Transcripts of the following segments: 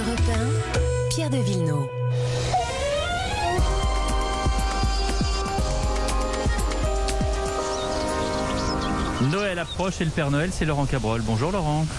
Europe 1, Pierre de Villeneuve. Noël approche et le Père Noël, c'est Laurent Cabrol. Bonjour Laurent.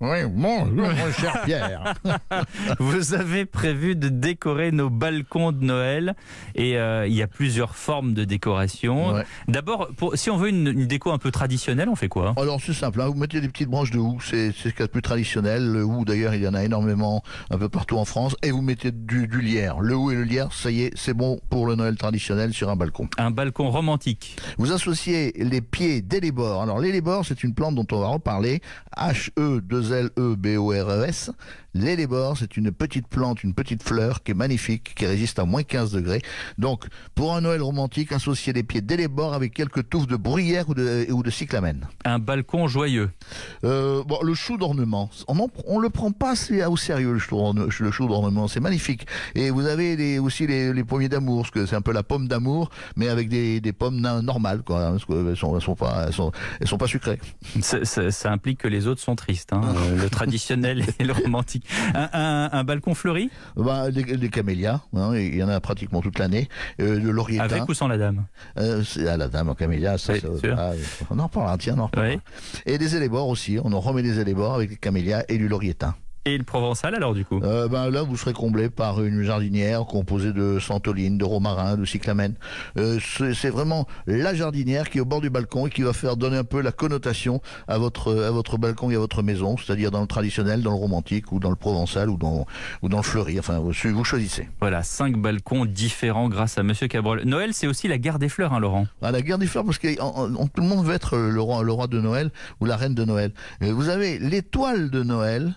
Oui, bonjour mon cher Pierre. Vous avez prévu de décorer nos balcons de Noël et euh, il y a plusieurs formes de décoration. Ouais. D'abord, si on veut une, une déco un peu traditionnelle, on fait quoi? Alors c'est simple, hein, vous mettez des petites branches de houx, c'est c'est ce qu'il y a de plus traditionnel. Le houx d'ailleurs il y en a énormément un peu partout en France. Et vous mettez du, du lierre. Le houx et le lierre, ça y est, c'est bon pour le Noël traditionnel sur un balcon. Un balcon romantique. Vous associez les pieds d'élébore. Alors l'élébore, c'est une plante dont on va reparler. H-E-2-L-E-B-O-R-E-S. L'élébore, c'est une petite plante, une petite fleur qui est magnifique, qui résiste à moins 15 degrés. Donc, pour un Noël romantique, associez les pieds d'élébore avec quelques touffes de bruyère ou de, ou de cyclamène. Un balcon joyeux. Euh, bon, le chou d'ornement, on, on le prend pas assez au sérieux le chou d'ornement, c'est magnifique. Et vous avez les- aussi les, les pommiers d'amour, parce que c'est un peu la pomme d'amour, mais avec des, des pommes normales, quoi, hein, parce qu'elles sont, elles sont pas, elles sont, elles sont pas sucrées. Ça, ça- ça implique que les autres sont tristes. hein. Euh, le traditionnel et le romantique. Un, un- un balcon fleuri? Bah, les camélias, hein, il y en a pratiquement toute l'année. Euh, le laurier Avec ou sans la dame? Euh, à la dame en camélia, ça, Oui, ça- ah, on en reparlera, tiens, on en reparlera. Oui. Et des élébores aussi, on en remet des élébores avec les camélias et du laurier thym. Et le provençal alors du coup Euh, ben là, vous serez comblé par une jardinière composée de santoline, de romarin, de cyclamen. Euh, c'est vraiment la jardinière qui est au bord du balcon et qui va faire donner un peu la connotation à votre à votre balcon et à votre maison, c'est-à-dire dans le traditionnel, dans le romantique ou dans le provençal ou dans ou dans le fleuri. Enfin, vous, vous choisissez. Voilà, cinq balcons différents grâce à Monsieur Cabrol. Noël, c'est aussi la guerre des fleurs, hein, Laurent? À la guerre des fleurs, parce que en- en- tout le monde veut être le roi, le roi de Noël ou la reine de Noël. Euh, Vous avez l'étoile de Noël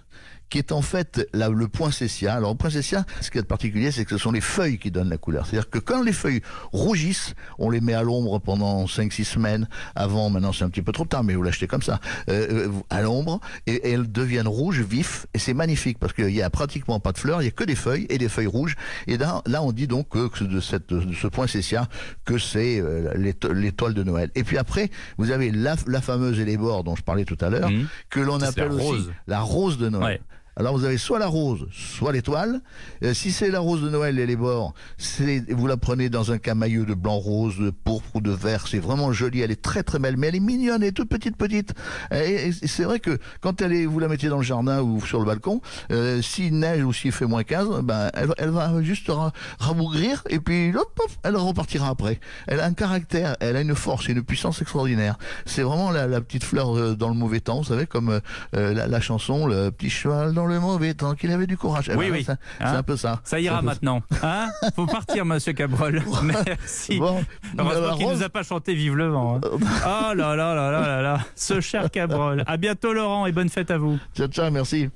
qui est en fait la- le poinsettia. Alors, le poinsettia, ce qui est particulier, c'est que ce sont les feuilles qui donnent la couleur. C'est-à-dire que quand les feuilles rougissent, on les met à l'ombre pendant 5-6 semaines. Avant, maintenant c'est un petit peu trop tard, mais vous l'achetez comme ça, euh, euh, à l'ombre, et, et elles deviennent rouges, vifs, et c'est magnifique, parce qu'il y a pratiquement pas de fleurs, il y a que des feuilles, et des feuilles rouges. Et là, là on dit donc que, de, cette, de ce poinsettia, que c'est euh, l'éto- l'étoile de Noël. Et puis après, vous avez la, la fameuse élébore dont je parlais tout à l'heure, Mhm. que l'on appelle la aussi rose. la rose de Noël. Ouais. Alors vous avez soit la rose, soit l'étoile. Euh, si c'est la rose de Noël et les bords, vous la prenez dans un camailleux de blanc rose, de pourpre ou de vert. C'est vraiment joli. Elle est très très belle, mais elle est mignonne, elle est toute petite petite. Et, c'est vrai que quand elle est, vous la mettez dans le jardin ou sur le balcon, euh, s'il neige ou s'il fait moins 15, ben elle, va- juste ra- rabougrir et puis elle repartira après. Elle a un caractère, elle a une force une puissance extraordinaire. C'est vraiment la, petite fleur euh, dans le mauvais temps, vous savez, comme euh, la, la chanson, le petit cheval dans le mauvais temps, qu'il avait du courage. Eh Oui, ben, oui. C'est Hein un peu ça. Ça ira maintenant. Hein Faut partir, Monsieur Cabrol. Merci. Bon, Heureusement qu'il rose- nous a pas chanté Vive le vent. hein. Oh là là là là là là. Ce cher Cabrol. À bientôt, Laurent, et bonne fête à vous. Ciao, ciao, merci.